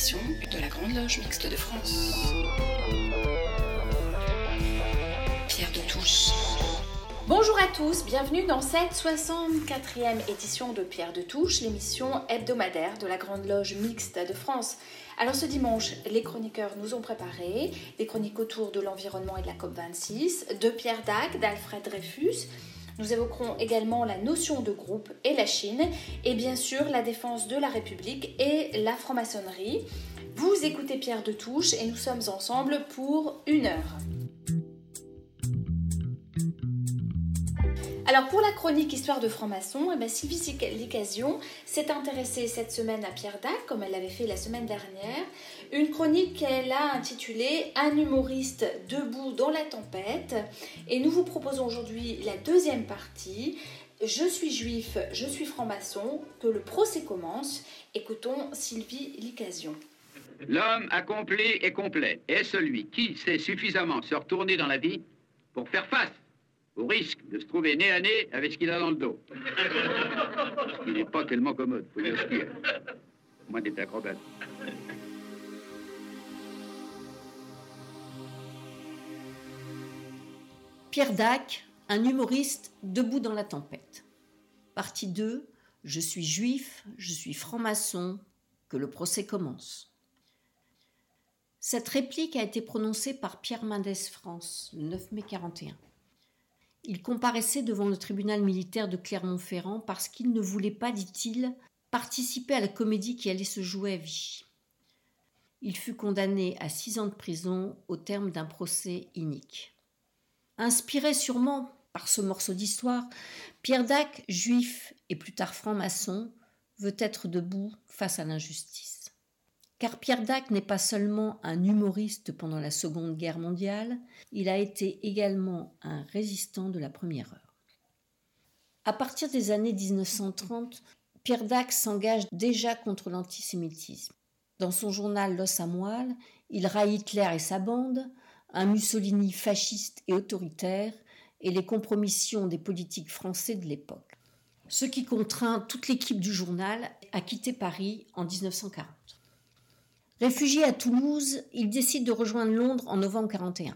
de la Grande Loge Mixte de France. Pierre de Touche. Bonjour à tous, bienvenue dans cette 64e édition de Pierre de Touche, l'émission hebdomadaire de la Grande Loge Mixte de France. Alors ce dimanche, les chroniqueurs nous ont préparé des chroniques autour de l'environnement et de la COP26, de Pierre Dac, d'Alfred Dreyfus. Nous évoquerons également la notion de groupe et la Chine, et bien sûr la défense de la République et la franc-maçonnerie. Vous écoutez Pierre de Touche et nous sommes ensemble pour une heure. Alors pour la chronique Histoire de franc-maçon, eh Sylvie Licasion s'est intéressée cette semaine à Pierre Dac, comme elle l'avait fait la semaine dernière. Une chronique qu'elle a intitulée Un humoriste debout dans la tempête. Et nous vous proposons aujourd'hui la deuxième partie. Je suis juif, je suis franc-maçon, que le procès commence. Écoutons Sylvie Licasion. L'homme accompli et complet est celui qui sait suffisamment se retourner dans la vie pour faire face au risque de se trouver nez à nez avec ce qu'il a dans le dos. Ce n'est pas tellement commode, faut dire ce qu'il y a. Acrobate. Pierre Dac, un humoriste debout dans la tempête. Partie 2. Je suis juif, je suis franc-maçon, que le procès commence. Cette réplique a été prononcée par Pierre Mendès France le 9 mai 41. Il comparaissait devant le tribunal militaire de Clermont-Ferrand parce qu'il ne voulait pas, dit-il, participer à la comédie qui allait se jouer à Vichy. Il fut condamné à six ans de prison au terme d'un procès inique. Inspiré sûrement par ce morceau d'histoire, Pierre Dac, juif et plus tard franc-maçon, veut être debout face à l'injustice. Car Pierre Dac n'est pas seulement un humoriste pendant la Seconde Guerre mondiale, il a été également un résistant de la Première Heure. À partir des années 1930, Pierre Dac s'engage déjà contre l'antisémitisme. Dans son journal L'os à moelle, il raille Hitler et sa bande, un Mussolini fasciste et autoritaire, et les compromissions des politiques français de l'époque. Ce qui contraint toute l'équipe du journal à quitter Paris en 1940. Réfugié à Toulouse, il décide de rejoindre Londres en novembre 41.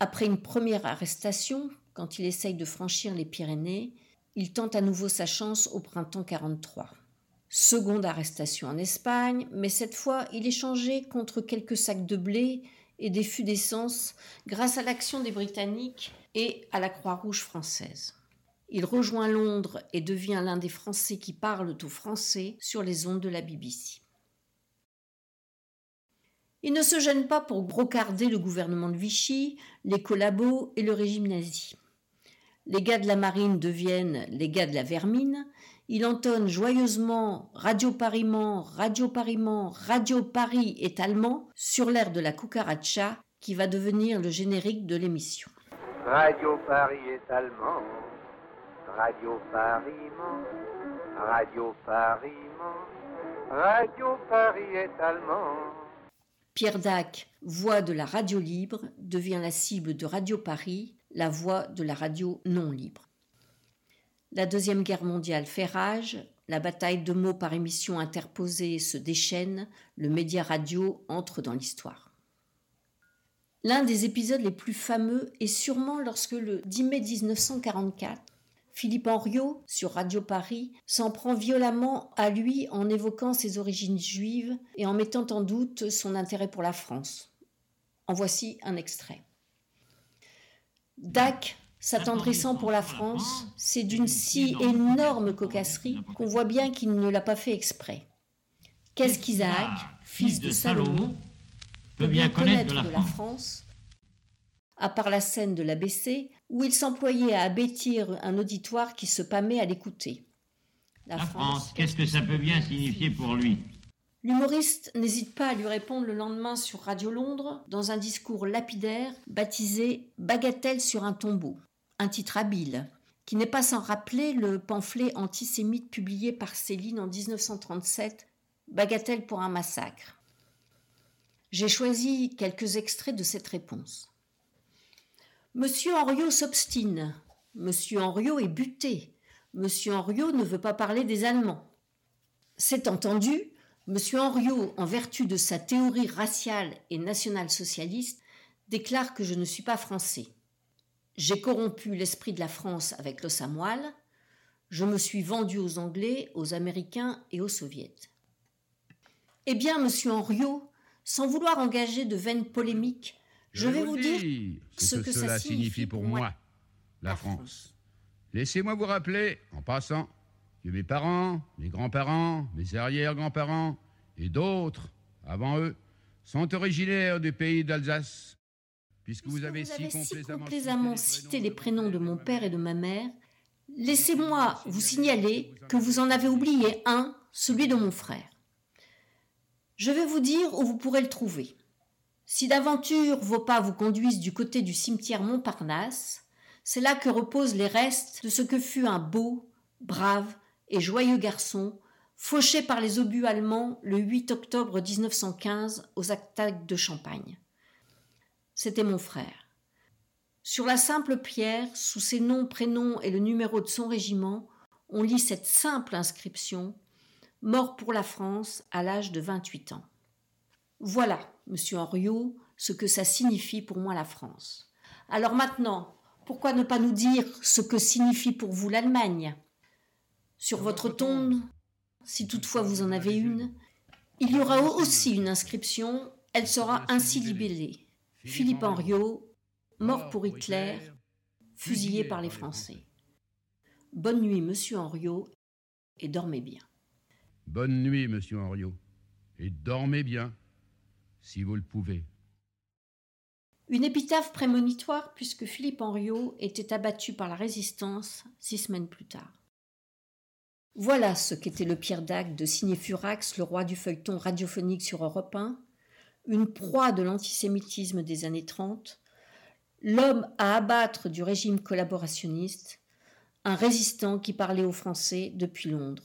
Après une première arrestation, quand il essaye de franchir les Pyrénées, il tente à nouveau sa chance au printemps 43. Seconde arrestation en Espagne, mais cette fois il est changé contre quelques sacs de blé et des fûts d'essence grâce à l'action des Britanniques et à la Croix-Rouge française. Il rejoint Londres et devient l'un des Français qui parlent au français sur les ondes de la BBC. Il ne se gêne pas pour brocarder le gouvernement de Vichy, les collabos et le régime nazi. Les gars de la marine deviennent les gars de la vermine. Il entonne joyeusement Radio Pariment, Radio Pariment, Radio Paris est allemand sur l'air de la cucaracha qui va devenir le générique de l'émission. Radio Paris est allemand, Radio Pariment, Radio Pariment, Radio Paris est allemand. Pierre Dac, voix de la radio libre, devient la cible de Radio Paris, la voix de la radio non libre. La Deuxième Guerre mondiale fait rage, la bataille de mots par émission interposée se déchaîne, le média radio entre dans l'histoire. L'un des épisodes les plus fameux est sûrement lorsque le 10 mai 1944, Philippe Henriot, sur Radio Paris, s'en prend violemment à lui en évoquant ses origines juives et en mettant en doute son intérêt pour la France. En voici un extrait. Dac, s'attendrissant pour la France, c'est d'une si énorme cocasserie qu'on voit bien qu'il ne l'a pas fait exprès. Qu'est-ce qu'Isaac, fils de Salomon, peut bien connaître de la France à part la scène de l'ABC, où il s'employait à abêtir un auditoire qui se pâmait à l'écouter. La, France, qu'est-ce que ça peut bien signifier pour lui? L'humoriste n'hésite pas à lui répondre le lendemain sur Radio Londres dans un discours lapidaire baptisé Bagatelle sur un tombeau, un titre habile, qui n'est pas sans rappeler le pamphlet antisémite publié par Céline en 1937, Bagatelle pour un massacre. J'ai choisi quelques extraits de cette réponse. Monsieur Henriot s'obstine. Monsieur Henriot est buté. Monsieur Henriot ne veut pas parler des Allemands. C'est entendu, M. Henriot, en vertu de sa théorie raciale et nationale-socialiste, déclare que je ne suis pas français. J'ai corrompu l'esprit de la France avec l'os à moelle. Je me suis vendu aux Anglais, aux Américains et aux Soviets. Eh bien, monsieur Henriot, sans vouloir engager de vaines polémiques, je, vais vous dire ce, que, cela signifie pour moi, la France. Laissez-moi vous rappeler, en passant, que mes parents, mes grands-parents, mes arrière-grands-parents et d'autres, avant eux, sont originaires du pays d'Alsace, Puisque vous avez, si complaisamment, cité les prénoms de mon père et de ma mère, laissez-moi vous signaler que vous en avez oublié un, celui de mon frère. Je vais vous dire où vous pourrez le trouver. Si d'aventure vos pas vous conduisent du côté du cimetière Montparnasse, c'est là que reposent les restes de ce que fut un beau, brave et joyeux garçon, fauché par les obus allemands le 8 octobre 1915 aux attaques de Champagne c'était mon frère. Sur la simple pierre, sous ses noms, prénoms et le numéro de son régiment, on lit cette simple inscription Mort pour la France à l'âge de 28 ans. Voilà, monsieur Henriot, ce que ça signifie pour moi la France. Alors maintenant, pourquoi ne pas nous dire ce que signifie pour vous l'Allemagne? Sur votre tombe, si toutefois vous en avez une, il y aura aussi une inscription, elle sera ainsi libellée. Philippe Henriot, mort pour Hitler, fusillé par les Français. Bonne nuit, monsieur Henriot, et dormez bien. Bonne nuit, monsieur Henriot, et dormez bien, si vous le pouvez. Une épitaphe prémonitoire puisque Philippe Henriot était abattu par la résistance six semaines plus tard. Voilà ce qu'était le Pierre Dac de Signé Furax, le roi du feuilleton radiophonique sur Europe 1, une proie de l'antisémitisme des années 30, l'homme à abattre du régime collaborationniste, un résistant qui parlait aux Français depuis Londres.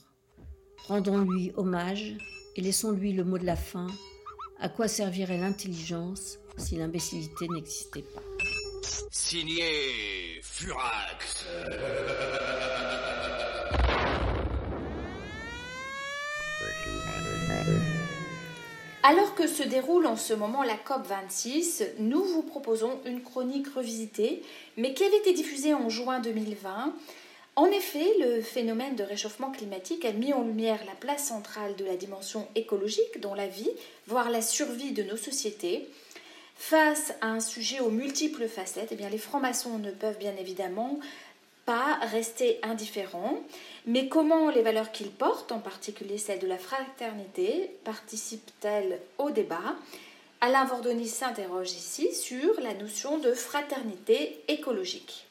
Rendons-lui hommage et laissons-lui le mot de la fin. À quoi servirait l'intelligence si l'imbécilité n'existait pas? Signé Furax. Alors que se déroule en ce moment la COP26, nous vous proposons une chronique revisitée, mais qui avait été diffusée en juin 2020. En effet, le phénomène de réchauffement climatique a mis en lumière la place centrale de la dimension écologique dans la vie, voire la survie de nos sociétés. Face à un sujet aux multiples facettes, eh bien, les francs-maçons ne peuvent bien évidemment pas rester indifférents, mais comment les valeurs qu'ils portent, en particulier celle de la fraternité, participent-elles au débat? Alain Vordonis s'interroge ici sur la notion de fraternité écologique.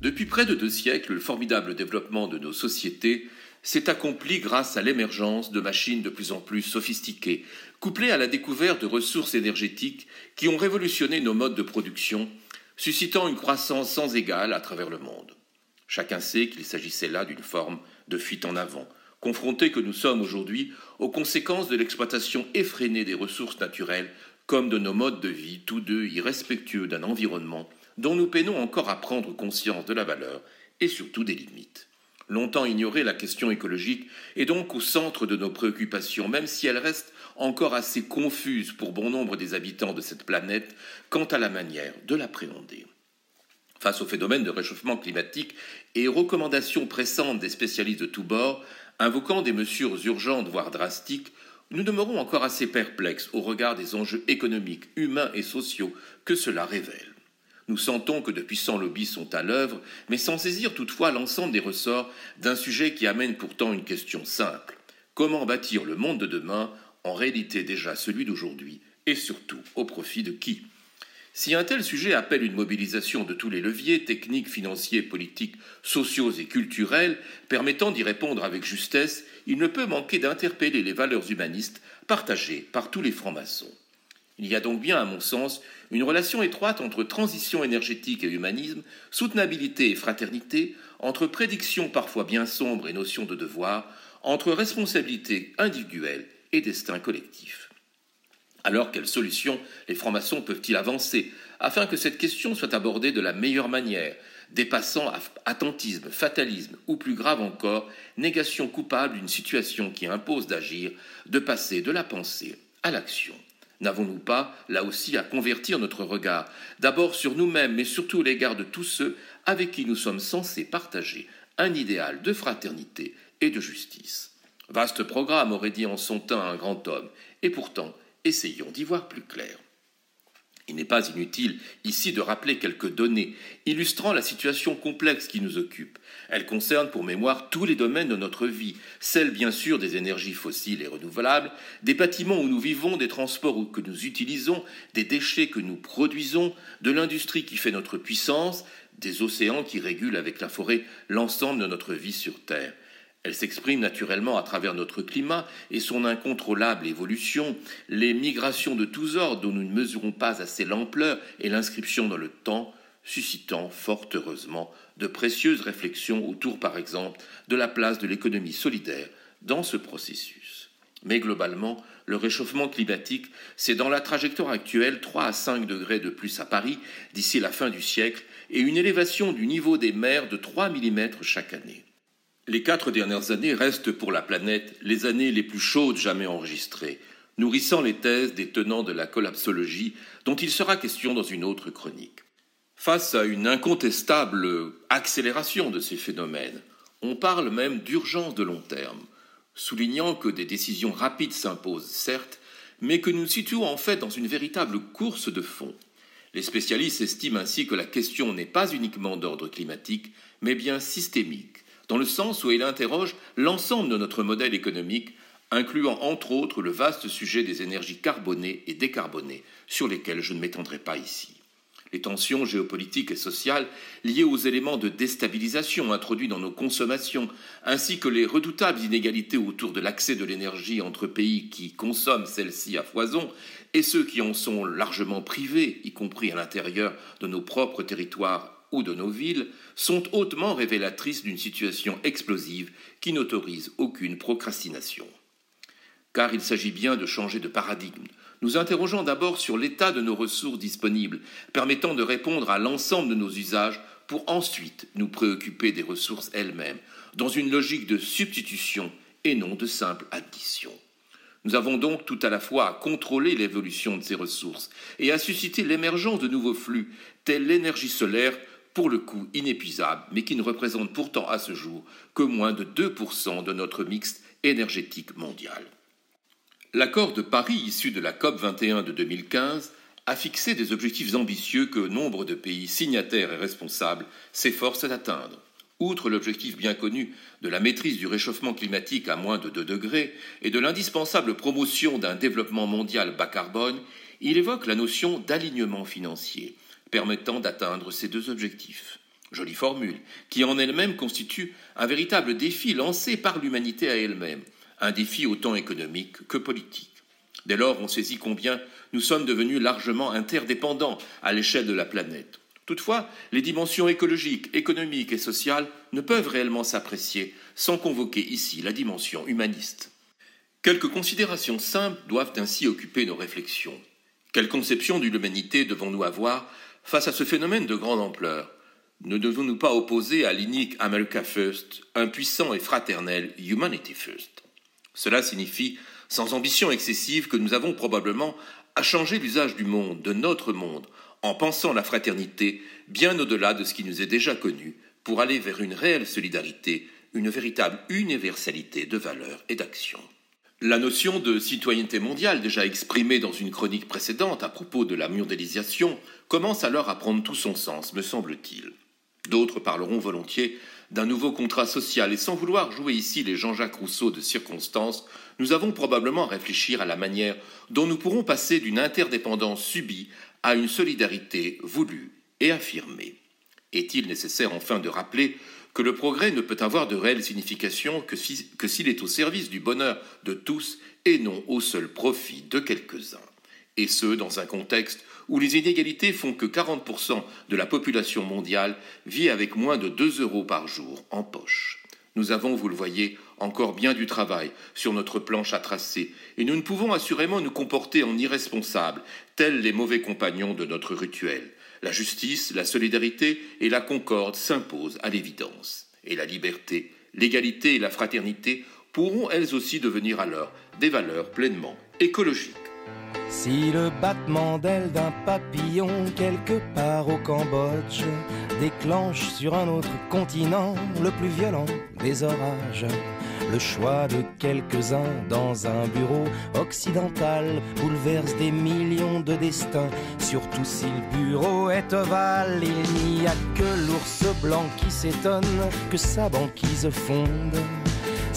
Depuis près de deux siècles, le formidable développement de nos sociétés s'est accompli grâce à l'émergence de machines de plus en plus sophistiquées, couplées à la découverte de ressources énergétiques qui ont révolutionné nos modes de production, suscitant une croissance sans égale à travers le monde. Chacun sait qu'il s'agissait là d'une forme de fuite en avant, confrontés que nous sommes aujourd'hui aux conséquences de l'exploitation effrénée des ressources naturelles comme de nos modes de vie, tous deux irrespectueux d'un environnement dont nous peinons encore à prendre conscience de la valeur et surtout des limites longtemps ignorée, la question écologique est donc au centre de nos préoccupations, même si elle reste encore assez confuse pour bon nombre des habitants de cette planète quant à la manière de l'appréhender. Face au phénomène de réchauffement climatique et aux recommandations pressantes des spécialistes de tous bords, invoquant des mesures urgentes voire drastiques, nous demeurons encore assez perplexes au regard des enjeux économiques, humains et sociaux que cela révèle. Nous sentons que de puissants lobbies sont à l'œuvre, mais sans saisir toutefois l'ensemble des ressorts d'un sujet qui amène pourtant une question simple. Comment bâtir le monde de demain, en réalité déjà celui d'aujourd'hui, et surtout au profit de qui? Si un tel sujet appelle une mobilisation de tous les leviers techniques, financiers, politiques, sociaux et culturels permettant d'y répondre avec justesse, il ne peut manquer d'interpeller les valeurs humanistes partagées par tous les francs-maçons. Il y a donc bien, à mon sens, une relation étroite entre transition énergétique et humanisme, soutenabilité et fraternité, entre prédictions parfois bien sombres et notions de devoir, entre responsabilité individuelle et destin collectif. Alors, quelles solutions les francs-maçons peuvent-ils avancer afin que cette question soit abordée de la meilleure manière, dépassant attentisme, fatalisme ou plus grave encore, négation coupable d'une situation qui impose d'agir, de passer de la pensée à l'action? N'avons-nous pas, là aussi, à convertir notre regard, d'abord sur nous-mêmes, mais surtout à l'égard de tous ceux avec qui nous sommes censés partager un idéal de fraternité et de justice? Vaste programme, aurait dit en son temps un grand homme, et pourtant, essayons d'y voir plus clair. Il n'est pas inutile ici de rappeler quelques données illustrant la situation complexe qui nous occupe. Elles concernent pour mémoire tous les domaines de notre vie, celle bien sûr des énergies fossiles et renouvelables, des bâtiments où nous vivons, des transports que nous utilisons, des déchets que nous produisons, de l'industrie qui fait notre puissance, des océans qui régulent avec la forêt l'ensemble de notre vie sur Terre. Elle s'exprime naturellement à travers notre climat et son incontrôlable évolution, les migrations de tous ordres dont nous ne mesurons pas assez l'ampleur et l'inscription dans le temps, suscitant fort heureusement de précieuses réflexions autour, par exemple, de la place de l'économie solidaire dans ce processus. Mais globalement, le réchauffement climatique, c'est dans la trajectoire actuelle 3 à 5 degrés de plus à Paris d'ici la fin du siècle et une élévation du niveau des mers de 3 mm chaque année. Les quatre dernières années restent pour la planète les années les plus chaudes jamais enregistrées, nourrissant les thèses des tenants de la collapsologie dont il sera question dans une autre chronique. Face à une incontestable accélération de ces phénomènes, on parle même d'urgence de long terme, soulignant que des décisions rapides s'imposent, certes, mais que nous nous situons en fait dans une véritable course de fond. Les spécialistes estiment ainsi que la question n'est pas uniquement d'ordre climatique, mais bien systémique, dans le sens où il interroge l'ensemble de notre modèle économique, incluant entre autres le vaste sujet des énergies carbonées et décarbonées, sur lesquelles je ne m'étendrai pas ici. Les tensions géopolitiques et sociales liées aux éléments de déstabilisation introduits dans nos consommations, ainsi que les redoutables inégalités autour de l'accès de l'énergie entre pays qui consomment celle-ci à foison et ceux qui en sont largement privés, y compris à l'intérieur de nos propres territoires ou de nos villes sont hautement révélatrices d'une situation explosive qui n'autorise aucune procrastination. Car il s'agit bien de changer de paradigme. Nous interrogeons d'abord sur l'état de nos ressources disponibles, permettant de répondre à l'ensemble de nos usages pour ensuite nous préoccuper des ressources elles-mêmes, dans une logique de substitution et non de simple addition. Nous avons donc tout à la fois à contrôler l'évolution de ces ressources et à susciter l'émergence de nouveaux flux, tels l'énergie solaire pour le coup inépuisable, mais qui ne représente pourtant à ce jour que moins de 2% de notre mix énergétique mondial. L'accord de Paris issu de la COP 21 de 2015 a fixé des objectifs ambitieux que nombre de pays signataires et responsables s'efforcent d'atteindre. Outre l'objectif bien connu de la maîtrise du réchauffement climatique à moins de 2 degrés et de l'indispensable promotion d'un développement mondial bas carbone, il évoque la notion d'alignement financier, permettant d'atteindre ces deux objectifs. Jolie formule, qui en elle-même constitue un véritable défi lancé par l'humanité à elle-même, un défi autant économique que politique. Dès lors, on saisit combien nous sommes devenus largement interdépendants à l'échelle de la planète. Toutefois, les dimensions écologiques, économiques et sociales ne peuvent réellement s'apprécier sans convoquer ici la dimension humaniste. Quelques considérations simples doivent ainsi occuper nos réflexions. Quelle conception de l'humanité devons-nous avoir Face à ce phénomène de grande ampleur, ne devons-nous pas opposer à l'inique America First un puissant et fraternel Humanity First? Cela signifie, sans ambition excessive, que nous avons probablement à changer l'usage du monde, de notre monde, en pensant la fraternité bien au-delà de ce qui nous est déjà connu, pour aller vers une réelle solidarité, une véritable universalité de valeurs et d'actions. La notion de citoyenneté mondiale, déjà exprimée dans une chronique précédente à propos de la mondialisation, commence alors à prendre tout son sens, me semble-t-il. D'autres parleront volontiers d'un nouveau contrat social, et sans vouloir jouer ici les Jean-Jacques Rousseau de circonstances, nous avons probablement à réfléchir à la manière dont nous pourrons passer d'une interdépendance subie à une solidarité voulue et affirmée. Est-il nécessaire enfin de rappeler que le progrès ne peut avoir de réelle signification que s'il est au service du bonheur de tous et non au seul profit de quelques-uns. Et ce, dans un contexte où les inégalités font que 40% de la population mondiale vit avec moins de 2 euros par jour en poche. Nous avons, vous le voyez, encore bien du travail sur notre planche à tracer, et nous ne pouvons assurément nous comporter en irresponsables, tels les mauvais compagnons de notre rituel. La justice, la solidarité et la concorde s'imposent à l'évidence. Et la liberté, l'égalité et la fraternité pourront elles aussi devenir alors des valeurs pleinement écologiques. Si le battement d'aile d'un papillon quelque part au Cambodge déclenche sur un autre continent le plus violent des orages, le choix de quelques-uns dans un bureau occidental bouleverse des millions de destins, surtout si le bureau est ovale. Il n'y a que l'ours blanc qui s'étonne que sa banquise fonde.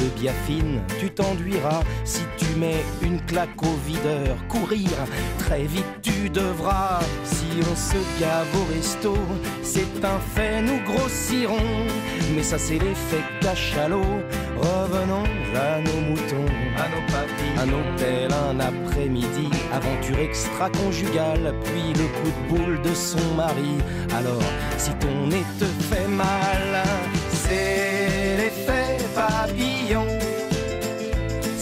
de biafine tu t'enduiras. Si tu mets une claque au videur, courir, très vite tu devras. Si on se gave au resto, c'est un fait, nous grossirons. Mais ça c'est l'effet cachalot. Revenons à nos moutons, à nos papilles, un hôtel, un après-midi, aventure extra-conjugale, puis le coup de boule de son mari. Alors, si ton nez te fait mal, c'est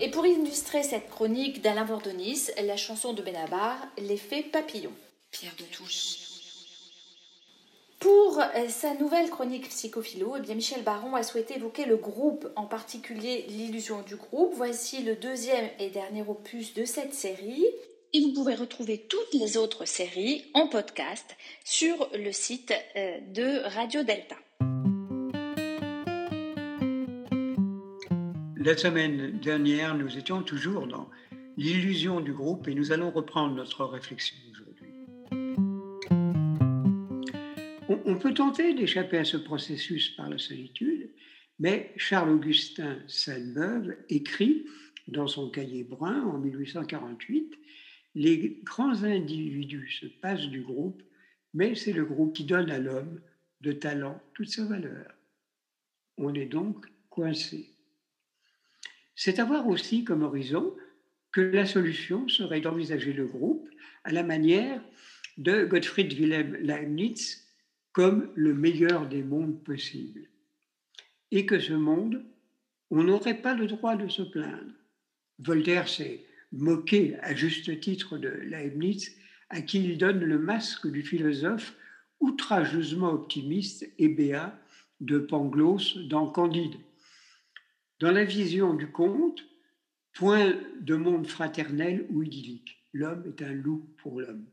Et pour illustrer cette chronique d'Alain Vordonis, la chanson de Benabar, L'effet papillon. Pierre de Touche. Pour euh, sa nouvelle chronique psychophilo, eh bien Michel Baron a souhaité évoquer le groupe, en particulier l'illusion du groupe. Voici le deuxième et dernier opus de cette série. Et vous pouvez retrouver toutes les autres séries en podcast sur le site euh, de Radio Delta. La semaine dernière, nous étions toujours dans l'illusion du groupe et nous allons reprendre notre réflexion aujourd'hui. On, peut tenter d'échapper à ce processus par la solitude, mais Charles-Augustin Sainte-Beuve écrit dans son cahier brun en 1848 Les grands individus se passent du groupe, mais c'est le groupe qui donne à l'homme de talent toute sa valeur. On est donc coincé. C'est avoir aussi comme horizon que la solution serait d'envisager le groupe à la manière de Gottfried Wilhelm Leibniz comme le meilleur des mondes possibles. Et que ce monde, on n'aurait pas le droit de se plaindre. Voltaire s'est moqué à juste titre de Leibniz, à qui il donne le masque du philosophe outrageusement optimiste et béat de Pangloss dans Candide. Dans la vision du conte, point de monde fraternel ou idyllique. L'homme est un loup pour l'homme.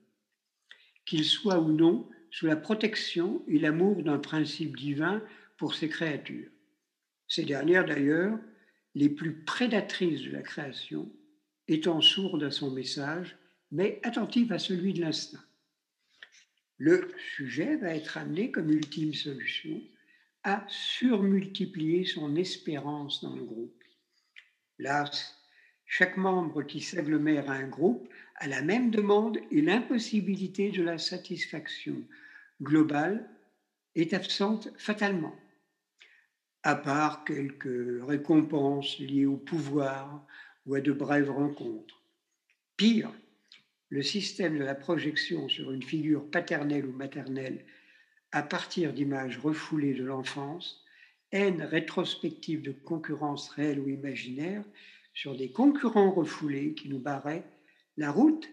Qu'il soit ou non sous la protection et l'amour d'un principe divin pour ses créatures. Ces dernières, d'ailleurs, les plus prédatrices de la création, étant sourdes à son message, mais attentives à celui de l'instinct. Le sujet va être amené comme ultime solution à surmultiplier son espérance dans le groupe. Là, chaque membre qui s'agglomère à un groupe a la même demande et l'impossibilité de la satisfaction globale est absente fatalement, à part quelques récompenses liées au pouvoir ou à de brèves rencontres. Pire, le système de la projection sur une figure paternelle ou maternelle à partir d'images refoulées de l'enfance, haine rétrospective de concurrence réelle ou imaginaire sur des concurrents refoulés qui nous barraient la route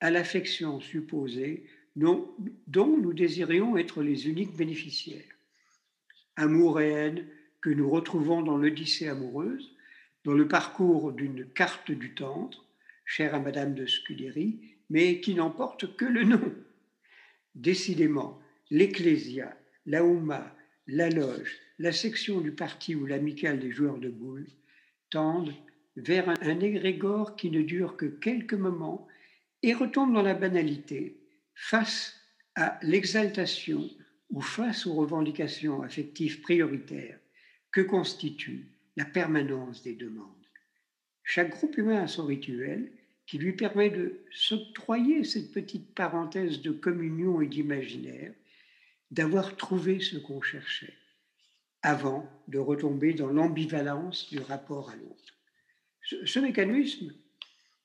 à l'affection supposée dont, nous désirions être les uniques bénéficiaires. Amour et haine que nous retrouvons dans l'Odyssée amoureuse, dans le parcours d'une carte du Tantre, chère à Madame de Scudéry, mais qui n'emporte que le nom. Décidément, l'Ecclésia, la Houma, la Loge, la section du parti ou l'amicale des joueurs de boules tendent vers un égrégore qui ne dure que quelques moments et retombe dans la banalité face à l'exaltation ou face aux revendications affectives prioritaires que constitue la permanence des demandes. Chaque groupe humain a son rituel qui lui permet de s'octroyer cette petite parenthèse de communion et d'imaginaire d'avoir trouvé ce qu'on cherchait, avant de retomber dans l'ambivalence du rapport à l'autre. Ce, mécanisme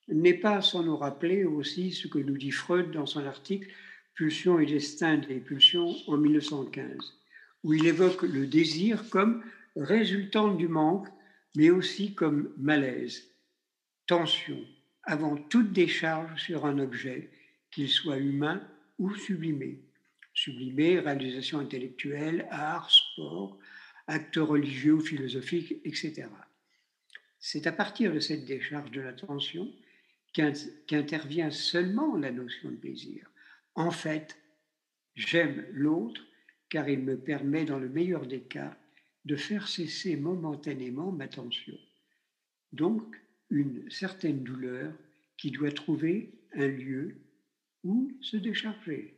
n'est pas sans nous rappeler aussi ce que nous dit Freud dans son article Pulsion et destin des pulsions en 1915, où il évoque le désir comme résultant du manque, mais aussi comme malaise, tension, avant toute décharge sur un objet, qu'il soit humain ou sublimé sublimé, réalisation intellectuelle, art, sport, actes religieux ou philosophiques, etc. C'est à partir de cette décharge de l'attention qu'intervient seulement la notion de plaisir. En fait, j'aime l'autre car il me permet, dans le meilleur des cas, de faire cesser momentanément ma tension. Donc, une certaine douleur qui doit trouver un lieu où se décharger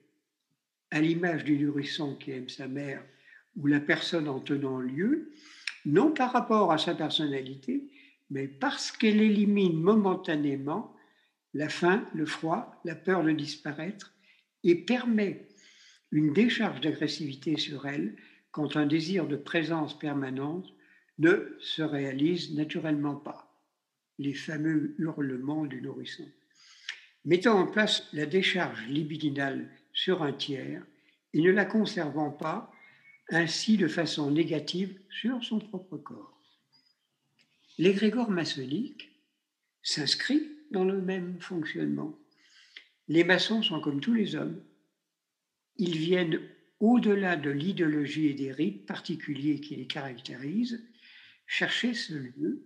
à l'image du nourrisson qui aime sa mère ou la personne en tenant lieu, non par rapport à sa personnalité, mais parce qu'elle élimine momentanément la faim, le froid, la peur de disparaître et permet une décharge d'agressivité sur elle quand un désir de présence permanente ne se réalise naturellement pas. Les fameux hurlements du nourrisson. Mettant en place la décharge libidinale sur un tiers et ne la conservant pas ainsi de façon négative sur son propre corps. L'égrégore maçonnique s'inscrit dans le même fonctionnement. Les maçons sont comme tous les hommes. Ils viennent au-delà de l'idéologie et des rites particuliers qui les caractérisent, chercher ce lieu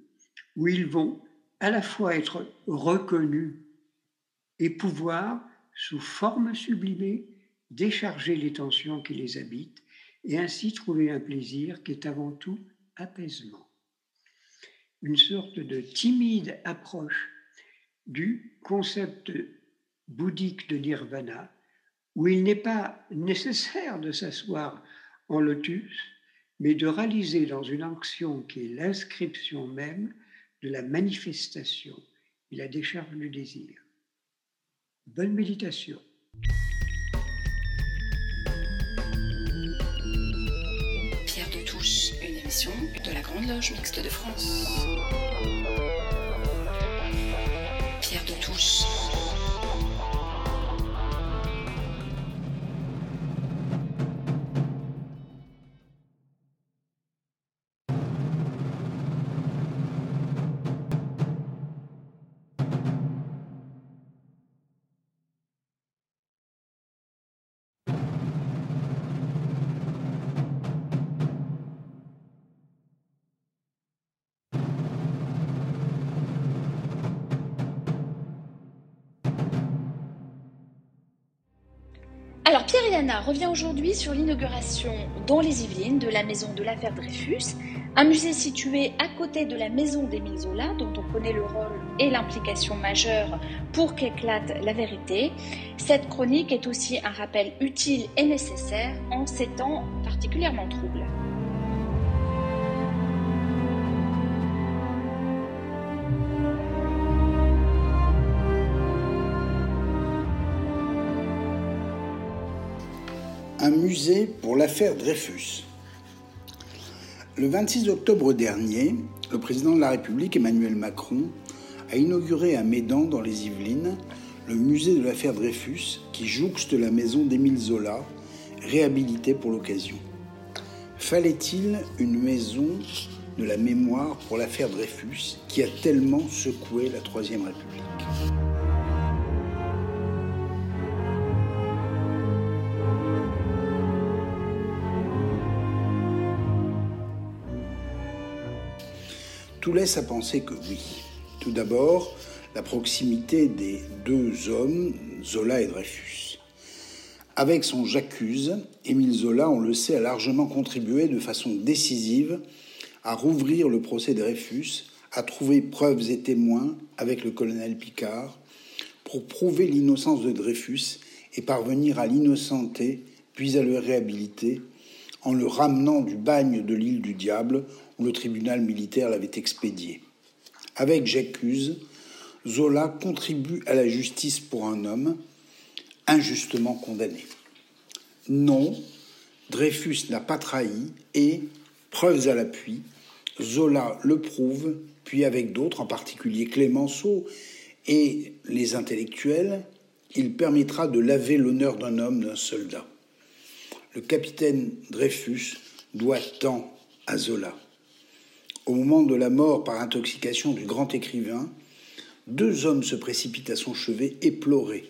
où ils vont à la fois être reconnus et pouvoir sous forme sublimée, décharger les tensions qui les habitent et ainsi trouver un plaisir qui est avant tout apaisement. Une sorte de timide approche du concept bouddhique de nirvana, où il n'est pas nécessaire de s'asseoir en lotus, mais de réaliser dans une action qui est l'inscription même de la manifestation et la décharge du désir. Bonne méditation. Pierre de Touche, une émission de la Grande Loge Mixte de France. Pierre de Touche. Yana revient aujourd'hui sur l'inauguration dans les Yvelines de la maison de l'affaire Dreyfus, un musée situé à côté de la maison d'Émile Zola, dont on connaît le rôle et l'implication majeure pour qu'éclate la vérité. Cette chronique est aussi un rappel utile et nécessaire en ces temps particulièrement troubles. Un musée pour l'affaire Dreyfus. Le 26 octobre dernier, le président de la République Emmanuel Macron a inauguré à Médan, dans les Yvelines, le musée de l'affaire Dreyfus qui jouxte la maison d'Émile Zola, réhabilitée pour l'occasion. Fallait-il une maison de la mémoire pour l'affaire Dreyfus qui a tellement secoué la Troisième République? Tout laisse à penser que oui. Tout d'abord, la proximité des deux hommes, Zola et Dreyfus. Avec son J'accuse, Émile Zola, on le sait, a largement contribué de façon décisive à rouvrir le procès Dreyfus, à trouver preuves et témoins avec le colonel Picard pour prouver l'innocence de Dreyfus et parvenir à l'innocenter, puis à le réhabiliter en le ramenant du bagne de l'île du Diable le tribunal militaire l'avait expédié. Avec J'accuse, Zola contribue à la justice pour un homme injustement condamné. Non, Dreyfus n'a pas trahi et, preuves à l'appui, Zola le prouve, puis avec d'autres, en particulier Clémenceau et les intellectuels, il permettra de laver l'honneur d'un homme, d'un soldat. Le capitaine Dreyfus doit tant à Zola. Au moment de la mort par intoxication du grand écrivain, deux hommes se précipitent à son chevet éplorés,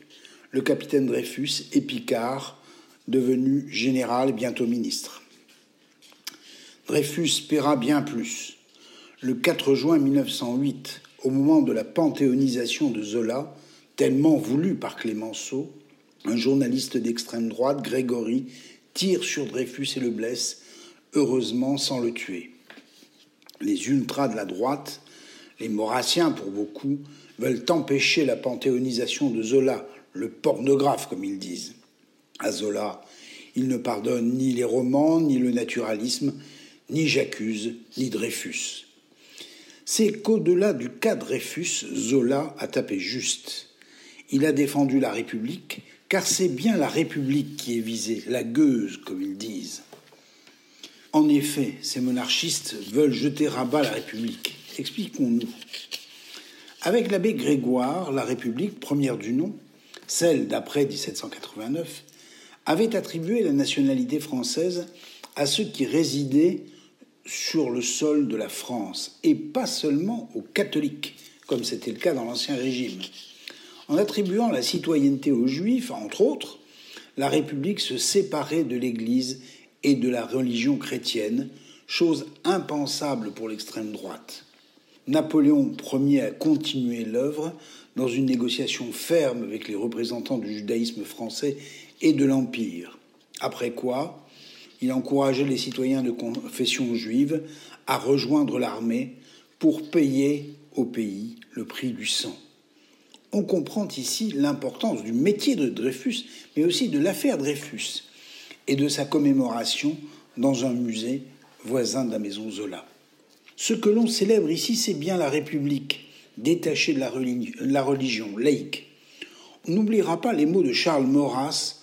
le capitaine Dreyfus et Picard, devenu général et bientôt ministre. Dreyfus paiera bien plus. Le 4 juin 1908, au moment de la panthéonisation de Zola, tellement voulu par Clémenceau, un journaliste d'extrême droite, Grégory, tire sur Dreyfus et le blesse, heureusement sans le tuer les ultras de la droite, les maurassiens pour beaucoup, veulent empêcher la panthéonisation de Zola, le pornographe comme ils disent. À Zola, il ne pardonne ni les romans, ni le naturalisme, ni J'accuse, ni Dreyfus. C'est qu'au-delà du cas Dreyfus, Zola a tapé juste. Il a défendu la République, car c'est bien la République qui est visée, la gueuse, comme ils disent. En effet, ces monarchistes veulent jeter à bas la République. Expliquons-nous. Avec l'abbé Grégoire, la République, première du nom, celle d'après 1789, avait attribué la nationalité française à ceux qui résidaient sur le sol de la France, et pas seulement aux catholiques, comme c'était le cas dans l'Ancien Régime. En attribuant la citoyenneté aux Juifs, entre autres, la République se séparait de l'Église et de la religion chrétienne, chose impensable pour l'extrême droite. Napoléon Ier a continué l'œuvre dans une négociation ferme avec les représentants du judaïsme français et de l'Empire. Après quoi, il encourageait les citoyens de confession juive à rejoindre l'armée pour payer au pays le prix du sang. On comprend ici l'importance du métier de Dreyfus, mais aussi de l'affaire Dreyfus et de sa commémoration dans un musée voisin de la maison Zola. Ce que l'on célèbre ici, c'est bien la République, détachée de la, religion, laïque. On n'oubliera pas les mots de Charles Maurras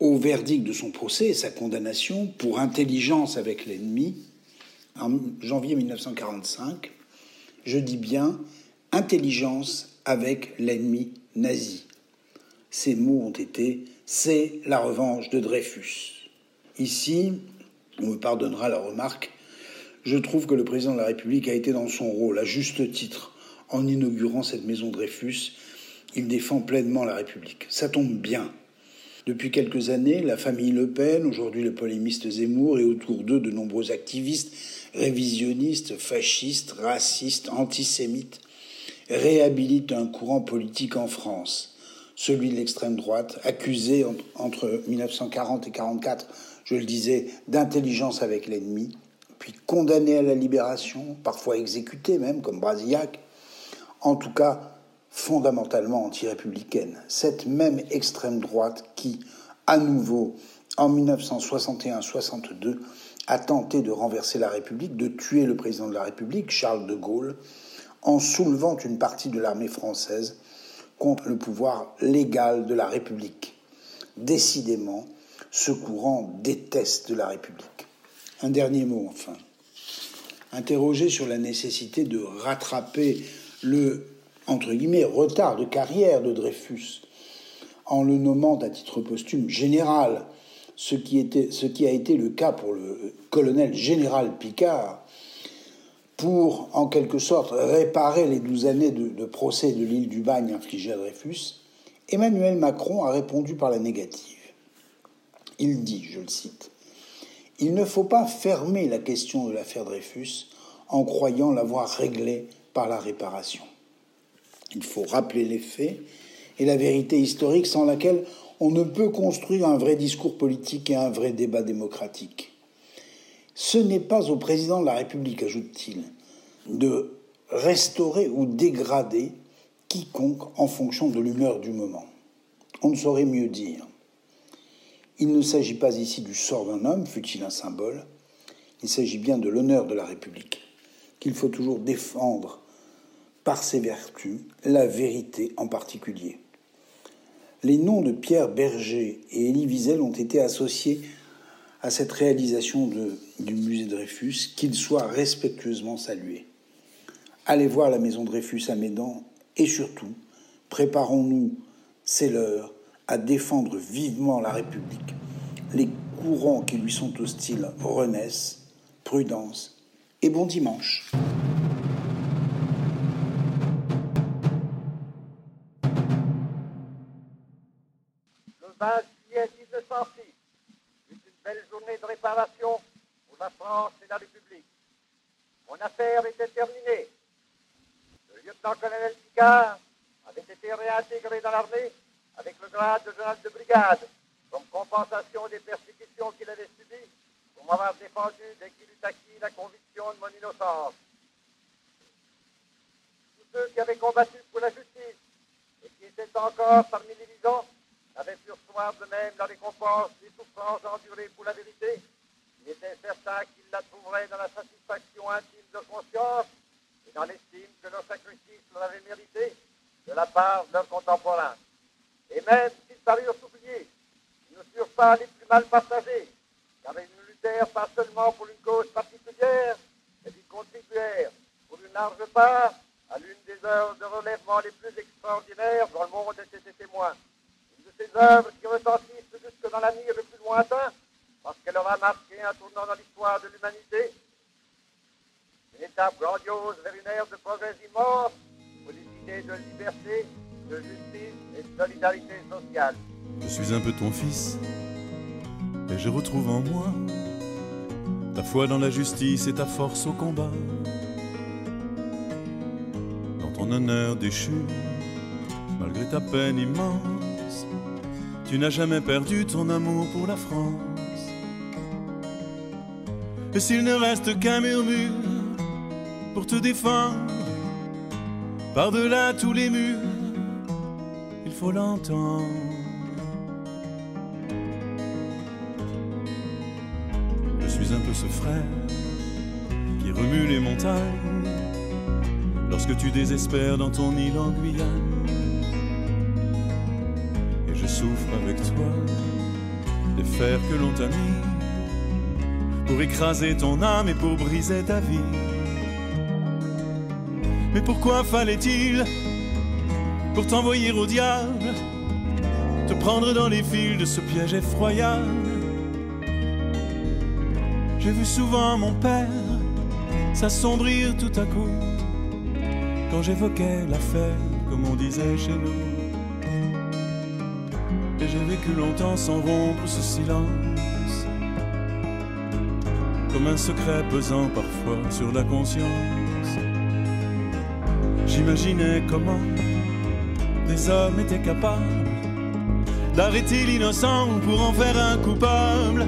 au verdict de son procès et sa condamnation pour intelligence avec l'ennemi en janvier 1945. Je dis bien intelligence avec l'ennemi nazi. Ces mots ont été c'est la revanche de Dreyfus. Ici, on me pardonnera la remarque, je trouve que le président de la République a été dans son rôle, à juste titre, en inaugurant cette maison Dreyfus. Il défend pleinement la République. Ça tombe bien. Depuis quelques années, la famille Le Pen, aujourd'hui le polémiste Zemmour, et autour d'eux de nombreux activistes, révisionnistes, fascistes, racistes, antisémites, réhabilitent un courant politique en France celui de l'extrême droite, accusé entre 1940 et 1944, je le disais, d'intelligence avec l'ennemi, puis condamné à la libération, parfois exécuté même, comme Brasillac, en tout cas fondamentalement anti-républicaine. Cette même extrême droite qui, à nouveau, en 1961-62, a tenté de renverser la République, de tuer le président de la République, Charles de Gaulle, en soulevant une partie de l'armée française contre le pouvoir légal de la République. Décidément, ce courant déteste la République. Un dernier mot enfin. Interrogé sur la nécessité de rattraper le retard de carrière de Dreyfus en le nommant à titre posthume général, ce qui a été le cas pour le colonel général Picard, pour, en quelque sorte, réparer les douze années de, procès de l'île du Bagne infligées à Dreyfus, Emmanuel Macron a répondu par la négative. Il dit, je le cite, Il ne faut pas fermer la question de l'affaire Dreyfus en croyant l'avoir réglée par la réparation. Il faut rappeler les faits et la vérité historique sans laquelle on ne peut construire un vrai discours politique et un vrai débat démocratique. Ce n'est pas au président de la République, ajoute-t-il, de restaurer ou dégrader quiconque en fonction de l'humeur du moment. On ne saurait mieux dire. Il ne s'agit pas ici du sort d'un homme, fut-il un symbole, il s'agit bien de l'honneur de la République, qu'il faut toujours défendre par ses vertus, la vérité en particulier. Les noms de Pierre Berger et Élie Wiesel ont été associés à cette réalisation du musée Dreyfus, qu'il soit respectueusement salué. Allez voir la maison Dreyfus à Médan et surtout, préparons-nous, c'est l'heure, à défendre vivement la République. Les courants qui lui sont hostiles renaissent. Prudence et bon dimanche 20 juillet 1906 belle journée de réparation pour la France et la République. Était terminée. Le lieutenant-colonel Picard avait été réintégré dans l'armée avec le grade de général de brigade comme compensation des persécutions qu'il avait subies pour m'avoir défendu dès qu'il eut acquis la conviction de mon innocence. Tous ceux qui avaient combattu pour la justice et qui étaient encore parmi les vivants avait pu recevoir de même la récompense des souffrances endurées pour la vérité, il était certain qu'il la trouverait dans la satisfaction intime de conscience et dans l'estime que leur sacrifice leur avait mérité de la part de leurs contemporains. Et même s'ils parurent oubliés, ils ne furent pas les plus mal partagés, car ils ne luttèrent pas seulement pour une cause particulière, mais ils contribuèrent pour une large part à l'une des heures de relèvement les plus extraordinaires dont le monde était témoin ces œuvres qui retentissent jusque dans l'avenir le plus lointain, parce qu'elle aura marqué un tournant dans l'histoire de l'humanité, une étape grandiose vers une ère de progrès immense pour des idées de liberté, de justice et de solidarité sociale. Je suis un peu ton fils, et je retrouve en moi ta foi dans la justice et ta force au combat. Dans ton honneur déchu, malgré ta peine immense tu n'as jamais perdu ton amour pour la France. Et s'il ne reste qu'un murmure pour te défendre, par-delà tous les murs, il faut l'entendre. Je suis un peu ce frère qui remue les montagnes lorsque tu désespères dans ton île en Guyane souffre avec toi des fers que l'on t'a mis pour écraser ton âme et pour briser ta vie. Mais pourquoi fallait-il, pour t'envoyer au diable, te prendre dans les fils de ce piège effroyable? J'ai vu souvent mon père s'assombrir tout à coup quand j'évoquais l'affaire, comme on disait chez nous. Et j'ai vécu longtemps sans rompre ce silence, un secret pesant parfois sur la conscience. J'imaginais comment des hommes étaient capables d'arrêter l'innocent pour en faire un coupable.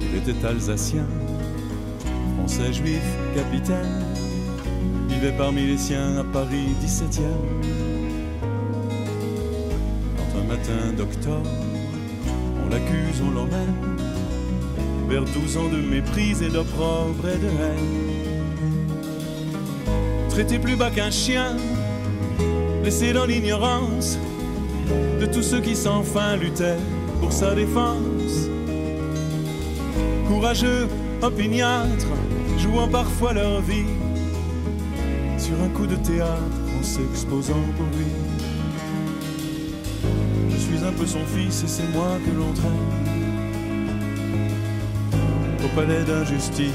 Il était alsacien, français juif, capitaine, vivait parmi les siens à Paris 17e. Matin d'octobre, on l'accuse, on l'emmène vers douze ans de méprise et d'opprobre et de haine. Traité plus bas qu'un chien, laissé dans l'ignorance de tous ceux qui sans fin luttaient pour sa défense. Courageux, opiniâtres, jouant parfois leur vie sur un coup de théâtre en s'exposant pour lui. Son fils et c'est moi que l'on traîne au palais d'injustice